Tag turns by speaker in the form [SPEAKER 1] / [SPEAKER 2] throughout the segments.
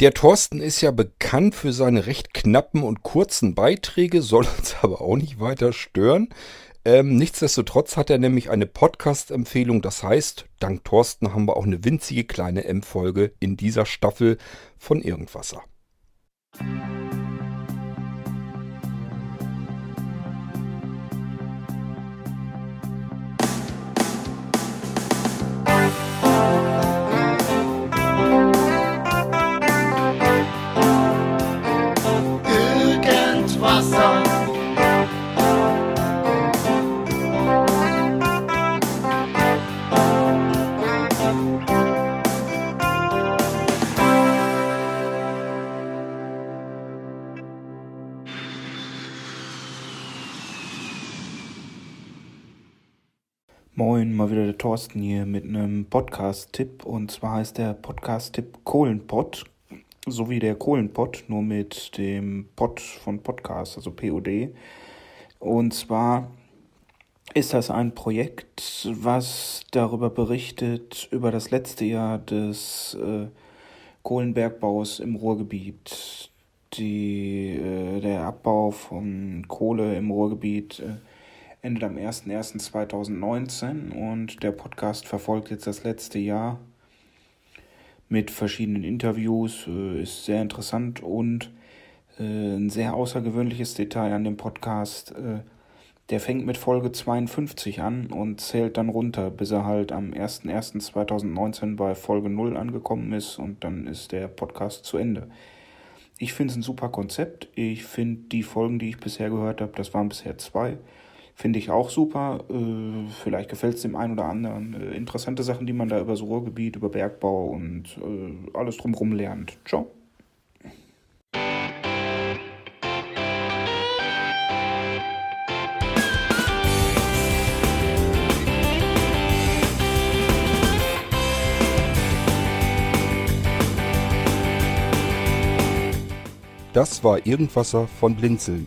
[SPEAKER 1] Der Thorsten ist ja bekannt für seine recht knappen und kurzen Beiträge, soll uns aber auch nicht weiter stören. Ähm, nichtsdestotrotz hat er nämlich eine Podcast-Empfehlung. Das heißt, dank Thorsten haben wir auch eine winzige kleine M-Folge in dieser Staffel von Irgendwasser.
[SPEAKER 2] Irgendwasser.
[SPEAKER 3] Mal wieder der Thorsten hier mit einem Podcast-Tipp. Und zwar heißt der Podcast-Tipp Kohlenpott, so wie der Kohlenpott, nur mit dem Pod von Podcast, also POD. Und zwar ist das ein Projekt, was darüber berichtet, über das letzte Jahr des äh, Kohlenbergbaus im Ruhrgebiet. Die, äh, der Abbau von Kohle im Ruhrgebiet äh, endet am 01.01.2019 und der Podcast verfolgt jetzt das letzte Jahr mit verschiedenen Interviews, äh, ist sehr interessant und äh, ein sehr außergewöhnliches Detail an dem Podcast. Äh, der fängt mit Folge 52 an und zählt dann runter, bis er halt am 01.01.2019 bei Folge 0 angekommen ist und dann ist der Podcast zu Ende. Ich finde es ein super Konzept. Ich finde die Folgen, die ich bisher gehört habe, das waren bisher zwei, finde ich auch super. Äh, vielleicht gefällt es dem einen oder anderen. Äh, interessante Sachen, die man da über das Ruhrgebiet, über Bergbau und äh, alles drumherum lernt. Ciao.
[SPEAKER 1] Das war Irgendwasser von Blinzeln.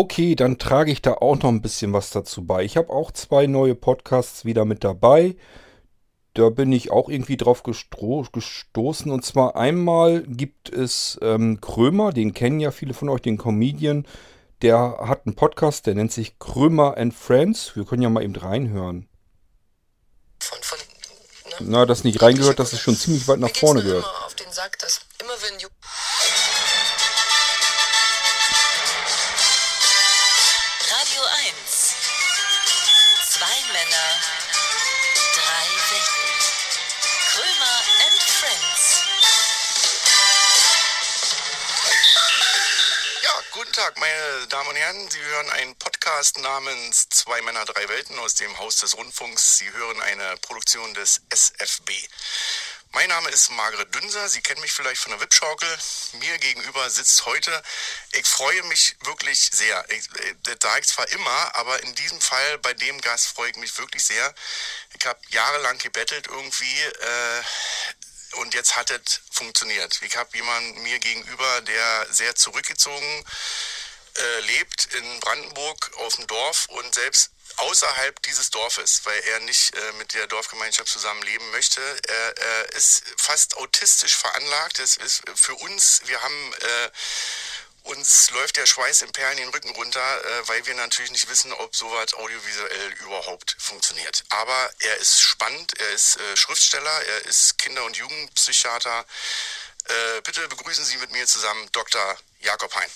[SPEAKER 1] Okay, dann trage ich da auch noch ein bisschen was dazu bei. Ich habe auch zwei neue Podcasts wieder mit dabei. Da bin ich auch irgendwie drauf gestoßen. Und zwar einmal gibt es ähm, Krömer, den kennen ja viele von euch, den Comedian. Der hat einen Podcast, der nennt sich Krömer and Friends. Wir können ja mal eben reinhören.
[SPEAKER 4] von, von ne?
[SPEAKER 1] Na, das nicht reingehört, das ist schon ziemlich weit nach vorne gehört.
[SPEAKER 4] immer auf den Sack, dass immer wenn
[SPEAKER 5] guten Tag, meine Damen und Herren. Sie hören einen Podcast namens Zwei Männer, drei Welten aus dem Haus des Rundfunks. Sie hören eine Produktion des SFB. Mein Name ist Margret Dünser. Sie kennen mich vielleicht von der Wipschaukel. Mir gegenüber sitzt heute. Ich freue mich wirklich sehr. Ich, das sage ich zwar immer, aber in diesem Fall bei dem Gast freue ich mich wirklich sehr. Ich habe jahrelang gebettelt irgendwie. Äh, und jetzt hat es funktioniert. Ich habe jemanden mir gegenüber, der sehr zurückgezogen äh, lebt in Brandenburg auf dem Dorf und selbst außerhalb dieses Dorfes, weil er nicht äh, mit der Dorfgemeinschaft zusammenleben möchte. Er, er ist fast autistisch veranlagt. Das ist für uns, wir haben äh, uns läuft der Schweiß im Perlen den Rücken runter, äh, weil wir natürlich nicht wissen, ob sowas audiovisuell überhaupt funktioniert. Aber er ist spannend, er ist äh, Schriftsteller, er ist Kinder- und Jugendpsychiater. Äh, bitte begrüßen Sie mit mir zusammen Dr. Jakob Hein.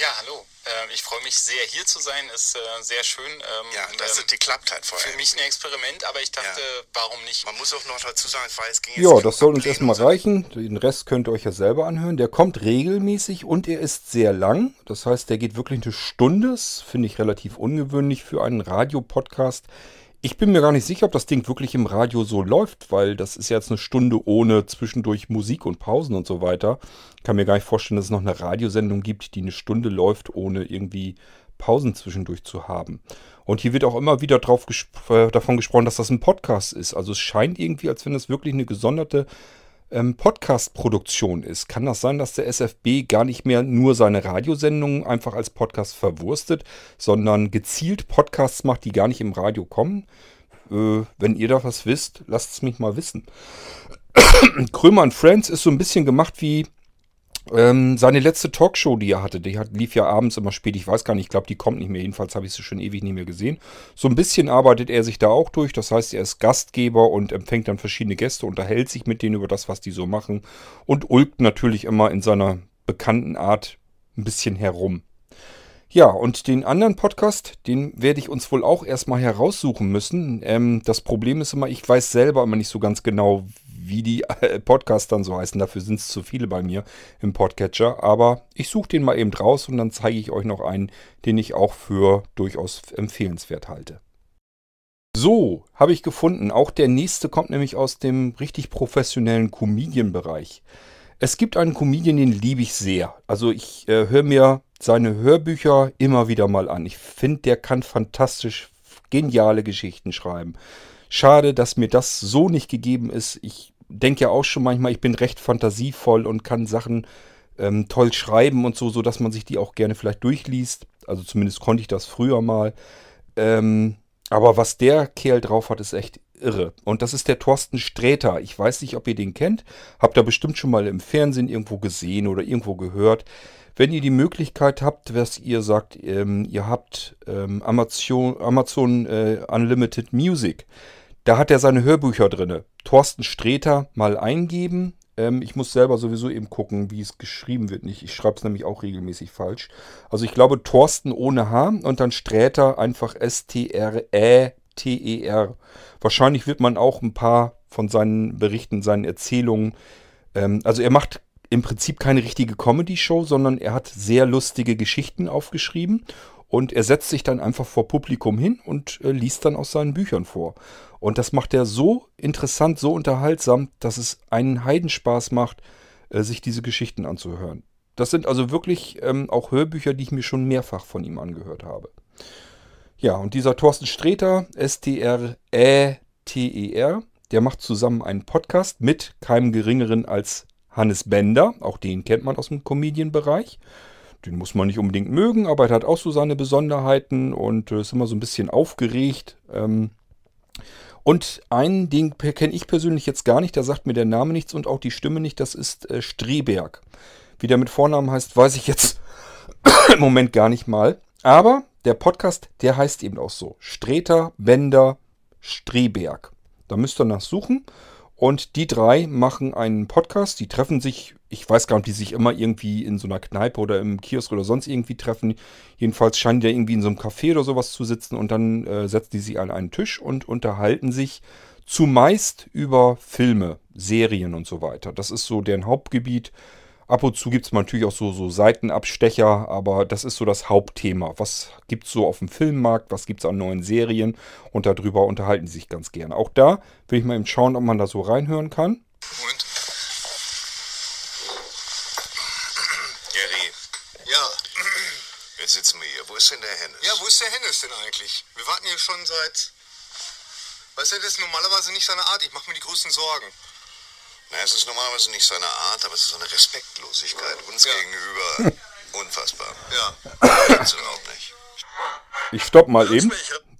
[SPEAKER 6] Ja, hallo. Ähm, ich freue mich sehr, hier zu sein. Ist äh, sehr schön. Ähm,
[SPEAKER 5] Ja, dass
[SPEAKER 6] ähm,
[SPEAKER 5] es geklappt hat vor
[SPEAKER 6] für mich ein Experiment, aber ich dachte,
[SPEAKER 5] Ja.
[SPEAKER 6] warum nicht?
[SPEAKER 5] Man muss auch noch dazu sagen, es war jetzt ging jetzt
[SPEAKER 1] Ja, das soll uns erstmal reichen. Den Rest könnt ihr euch ja selber anhören. Der kommt regelmäßig und er ist sehr lang. Das heißt, der geht wirklich eine Stunde. Das finde ich relativ ungewöhnlich für einen Radiopodcast. Ich bin mir gar nicht sicher, ob das Ding wirklich im Radio so läuft, weil das ist ja jetzt eine Stunde ohne zwischendurch Musik und Pausen und so weiter. Ich kann mir gar nicht vorstellen, dass es noch eine Radiosendung gibt, die eine Stunde läuft, ohne irgendwie Pausen zwischendurch zu haben. Und hier wird auch immer wieder drauf gesp äh, davon gesprochen, dass das ein Podcast ist. Also es scheint irgendwie, als wenn es wirklich eine gesonderte ähm, Podcast-Produktion ist. Kann das sein, dass der SFB gar nicht mehr nur seine Radiosendungen einfach als Podcast verwurstet, sondern gezielt Podcasts macht, die gar nicht im Radio kommen? Äh, wenn ihr da was wisst, lasst es mich mal wissen. Krömer und Friends ist so ein bisschen gemacht wie ähm, seine letzte Talkshow, die er hatte. Die hat, lief ja abends immer spät. Ich weiß gar nicht, ich glaube, die kommt nicht mehr. Jedenfalls habe ich sie schon ewig nicht mehr gesehen. So ein bisschen arbeitet er sich da auch durch. Das heißt, er ist Gastgeber und empfängt dann verschiedene Gäste, unterhält sich mit denen über das, was die so machen und ulkt natürlich immer in seiner bekannten Art ein bisschen herum. Ja, und den anderen Podcast, den werde ich uns wohl auch erstmal heraussuchen müssen. Ähm, das Problem ist immer, ich weiß selber immer nicht so ganz genau, wie die äh, Podcasts dann so heißen. Dafür sind es zu viele bei mir im Podcatcher. Aber ich suche den mal eben raus und dann zeige ich euch noch einen, den ich auch für durchaus empfehlenswert halte. So, habe ich gefunden. Auch der nächste kommt nämlich aus dem richtig professionellen Comedian-Bereich. Es gibt einen Comedian, den liebe ich sehr. Also ich äh, höre mir seine Hörbücher immer wieder mal an. Ich finde, der kann fantastisch geniale Geschichten schreiben. Schade, dass mir das so nicht gegeben ist. Ich denke ja auch schon manchmal, ich bin recht fantasievoll und kann Sachen ähm, toll schreiben und so, so dass man sich die auch gerne vielleicht durchliest. Also zumindest konnte ich das früher mal. Ähm, aber was der Kerl drauf hat, ist echt irre. Und das ist der Thorsten Sträter. Ich weiß nicht, ob ihr den kennt. Habt ihr bestimmt schon mal im Fernsehen irgendwo gesehen oder irgendwo gehört. Wenn ihr die Möglichkeit habt, was ihr sagt, ähm, ihr habt ähm, Amazon, Amazon äh, Unlimited Music, da hat er seine Hörbücher drinne. Thorsten Sträter mal eingeben. Ähm, ich muss selber sowieso eben gucken, wie es geschrieben wird. Nicht. Ich schreibe es nämlich auch regelmäßig falsch. Also ich glaube Thorsten ohne H und dann Sträter einfach S-T-R-Ä-T-E-R. Wahrscheinlich wird man auch ein paar von seinen Berichten, seinen Erzählungen. Ähm, also er macht im Prinzip keine richtige Comedy-Show, sondern er hat sehr lustige Geschichten aufgeschrieben und er setzt sich dann einfach vor Publikum hin und äh, liest dann aus seinen Büchern vor. Und das macht er so interessant, so unterhaltsam, dass es einen Heidenspaß macht, äh, sich diese Geschichten anzuhören. Das sind also wirklich ähm, auch Hörbücher, die ich mir schon mehrfach von ihm angehört habe. Ja, und dieser Thorsten Sträter, S-T-R-Ä-T-E-R, der macht zusammen einen Podcast mit keinem geringeren als Hannes Bender. Auch den kennt man aus dem Comedian-Bereich. Den muss man nicht unbedingt mögen, aber er hat auch so seine Besonderheiten und äh, ist immer so ein bisschen aufgeregt. Ähm, und ein Ding kenne ich persönlich jetzt gar nicht, da sagt mir der Name nichts und auch die Stimme nicht, das ist äh, Streberg. Wie der mit Vornamen heißt, weiß ich jetzt im Moment gar nicht mal. Aber der Podcast, der heißt eben auch so. Streter, Bender, Streberg. Da müsst ihr nachsuchen. Und die drei machen einen Podcast. Die treffen sich, ich weiß gar nicht, die sich immer irgendwie in so einer Kneipe oder im Kiosk oder sonst irgendwie treffen. Jedenfalls scheinen die ja irgendwie in so einem Café oder sowas zu sitzen. Und dann äh, setzen die sich an einen Tisch und unterhalten sich zumeist über Filme, Serien und so weiter. Das ist so deren Hauptgebiet. Ab und zu gibt es natürlich auch so, so Seitenabstecher, aber das ist so das Hauptthema. Was gibt es so auf dem Filmmarkt, was gibt es an neuen Serien und darüber unterhalten sie sich ganz gerne. Auch da will ich mal eben schauen, ob man da so reinhören kann.
[SPEAKER 5] Und? Gary.
[SPEAKER 7] Ja.
[SPEAKER 5] Jetzt sitzen wir hier. Wo ist denn der Hennes?
[SPEAKER 7] Ja, wo ist der Hennes denn eigentlich? Wir warten hier schon seit. Weißt du, das ist normalerweise nicht seine Art. Ich mache mir die größten Sorgen.
[SPEAKER 5] Na, es ist normalerweise nicht seine Art, aber es ist so eine Respektlosigkeit uns
[SPEAKER 7] Ja.
[SPEAKER 5] gegenüber. Unfassbar.
[SPEAKER 7] Ja.
[SPEAKER 5] Gibt's überhaupt nicht.
[SPEAKER 1] Ich stopp mal eben.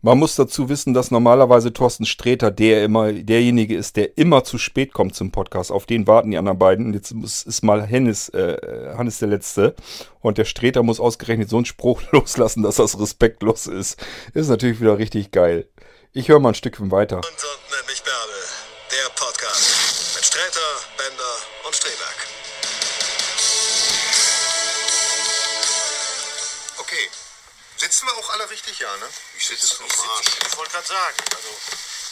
[SPEAKER 1] Man muss dazu wissen, dass normalerweise Thorsten Sträter der immer, derjenige ist, der immer zu spät kommt zum Podcast. Auf den warten die anderen beiden. Und jetzt muss, ist mal Hennes, äh, Hannes der Letzte. Und der Sträter muss ausgerechnet so einen Spruch loslassen, dass das respektlos ist. Ist natürlich wieder richtig geil. Ich höre mal ein Stückchen weiter.
[SPEAKER 7] Und, und nennt mich Bärbel. Der Podcast. Mit Sträter, Bender und Streberg. Okay. Sitzen wir auch alle richtig, ja, ne? Ich sitze
[SPEAKER 8] Ich, sitz, ich wollte gerade sagen, also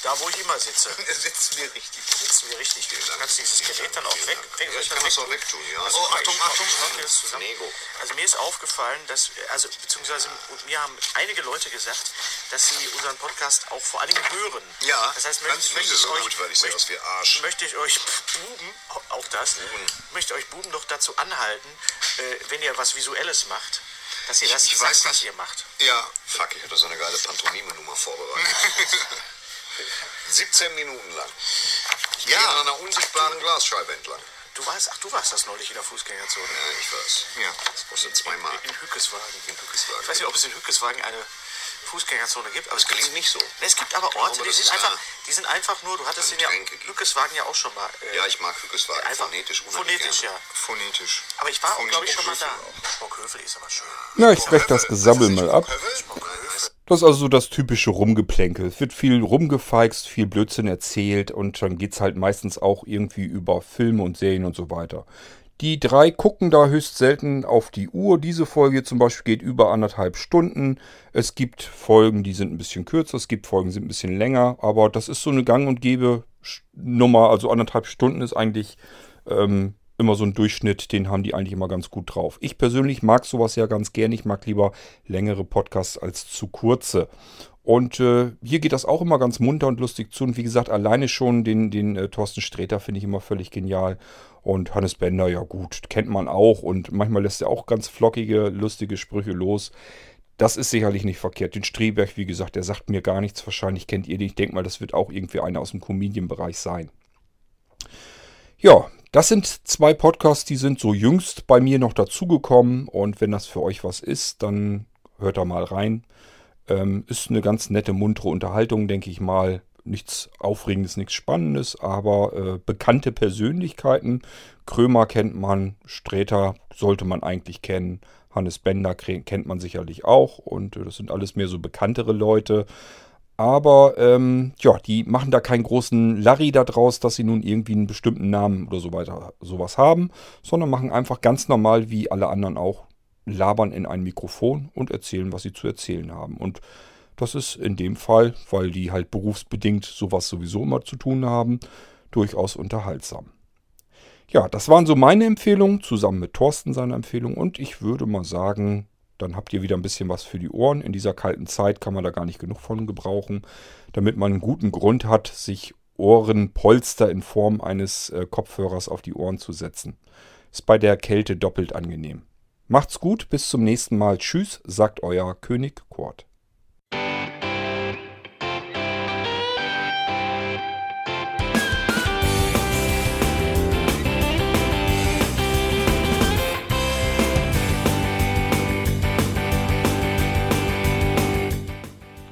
[SPEAKER 8] da wo ich immer sitze,
[SPEAKER 7] Sitzen wir richtig.
[SPEAKER 8] sitzen wir richtig. Du kannst dieses Gerät dann auch weg. weg
[SPEAKER 7] Ja, ich kann das auch wegtun, ja.
[SPEAKER 8] Also,
[SPEAKER 7] Oh,
[SPEAKER 8] Achtung,
[SPEAKER 7] Achtung,
[SPEAKER 8] Achtung. Also mir ist aufgefallen, dass, also beziehungsweise mir haben einige Leute gesagt, dass sie unseren Podcast auch vor allen Dingen hören.
[SPEAKER 7] Ja,
[SPEAKER 8] das heißt,
[SPEAKER 7] ganz
[SPEAKER 8] möchte,
[SPEAKER 7] viele
[SPEAKER 8] ich euch,
[SPEAKER 7] Gut, weil ich sehe aus wie Arsch.
[SPEAKER 8] möchte ich euch Buben, auch das, möchte euch Buben doch dazu anhalten, äh, wenn ihr was Visuelles macht, dass ihr das
[SPEAKER 7] Ich
[SPEAKER 8] sagt,
[SPEAKER 7] weiß
[SPEAKER 8] was ihr macht.
[SPEAKER 7] Ja. Fuck, ich hatte so eine geile Pantomime-Nummer vorbereitet. 17 Minuten lang. Ja. Gehen an einer unsichtbaren Glasscheibe entlang.
[SPEAKER 8] Du warst, ach, du warst das neulich in der Fußgängerzone.
[SPEAKER 7] Ja, ich weiß. Ja. Das kostet zwei Mark.
[SPEAKER 8] In Hückeswagen.
[SPEAKER 7] In Hückeswagen.
[SPEAKER 8] Ich weiß nicht, ob es in Hückeswagen eine Fußgängerzone gibt, aber es
[SPEAKER 7] Klingt nicht so.
[SPEAKER 8] Ne, es gibt aber
[SPEAKER 7] Ich
[SPEAKER 8] Orte,
[SPEAKER 7] glaube,
[SPEAKER 8] die sind einfach, die sind einfach nur, du hattest den ja
[SPEAKER 7] gibt.
[SPEAKER 8] Hückeswagen ja auch schon mal. äh,
[SPEAKER 7] Ja, ich mag Hückeswagen.
[SPEAKER 8] einfach
[SPEAKER 7] Phonetisch
[SPEAKER 8] Phonetisch,
[SPEAKER 7] gerne.
[SPEAKER 8] ja.
[SPEAKER 7] Phonetisch.
[SPEAKER 8] Aber ich war,
[SPEAKER 7] Phonetisch
[SPEAKER 8] glaube ich, schon mal da.
[SPEAKER 7] auch.
[SPEAKER 8] Schmockhövel ist aber schön.
[SPEAKER 1] Na, ich breche das Gesabbel mal ab.
[SPEAKER 7] Schmockhövel?
[SPEAKER 1] Das ist also so das typische Rumgeplänkel. Es wird viel rumgefeixt, viel Blödsinn erzählt und dann geht's halt meistens auch irgendwie über Filme und Serien und so weiter. Die drei gucken da höchst selten auf die Uhr. Diese Folge zum Beispiel geht über anderthalb Stunden. Es gibt Folgen, die sind ein bisschen kürzer, es gibt Folgen, die sind ein bisschen länger, aber das ist so eine gang und gäbe Nummer. Also anderthalb Stunden ist eigentlich ähm, immer so ein Durchschnitt, den haben die eigentlich immer ganz gut drauf. Ich persönlich mag sowas ja ganz gern. Ich mag lieber längere Podcasts als zu kurze. Und äh, hier geht das auch immer ganz munter und lustig zu. Und wie gesagt, alleine schon den, den äh, Thorsten Sträter finde ich immer völlig genial. Und Hannes Bender, ja gut, kennt man auch. Und manchmal lässt er auch ganz flockige, lustige Sprüche los. Das ist sicherlich nicht verkehrt. Den Streberg, wie gesagt, der sagt mir gar nichts. Wahrscheinlich kennt ihr den. Ich denke mal, das wird auch irgendwie einer aus dem Comedian-Bereich sein. Ja, das sind zwei Podcasts, die sind so jüngst bei mir noch dazugekommen. Und wenn das für euch was ist, dann hört da mal rein. Ähm, ist eine ganz nette, muntere Unterhaltung, denke ich mal. Nichts Aufregendes, nichts Spannendes, aber äh, bekannte Persönlichkeiten. Krömer kennt man, Sträter sollte man eigentlich kennen, Hannes Bender kennt man sicherlich auch und äh, das sind alles mehr so bekanntere Leute. Aber ähm, ja, die machen da keinen großen Larry da draus, dass sie nun irgendwie einen bestimmten Namen oder so weiter sowas haben, sondern machen einfach ganz normal wie alle anderen auch, labern in ein Mikrofon und erzählen, was sie zu erzählen haben. Und das ist in dem Fall, weil die halt berufsbedingt sowas sowieso immer zu tun haben, durchaus unterhaltsam. Ja, das waren so meine Empfehlungen, zusammen mit Thorsten seine Empfehlung. Und ich würde mal sagen, dann habt ihr wieder ein bisschen was für die Ohren. In dieser kalten Zeit kann man da gar nicht genug von gebrauchen, damit man einen guten Grund hat, sich Ohrenpolster in Form eines äh, Kopfhörers auf die Ohren zu setzen. Ist bei der Kälte doppelt angenehm. Macht's gut, bis zum nächsten Mal. Tschüss, sagt euer König Kurt.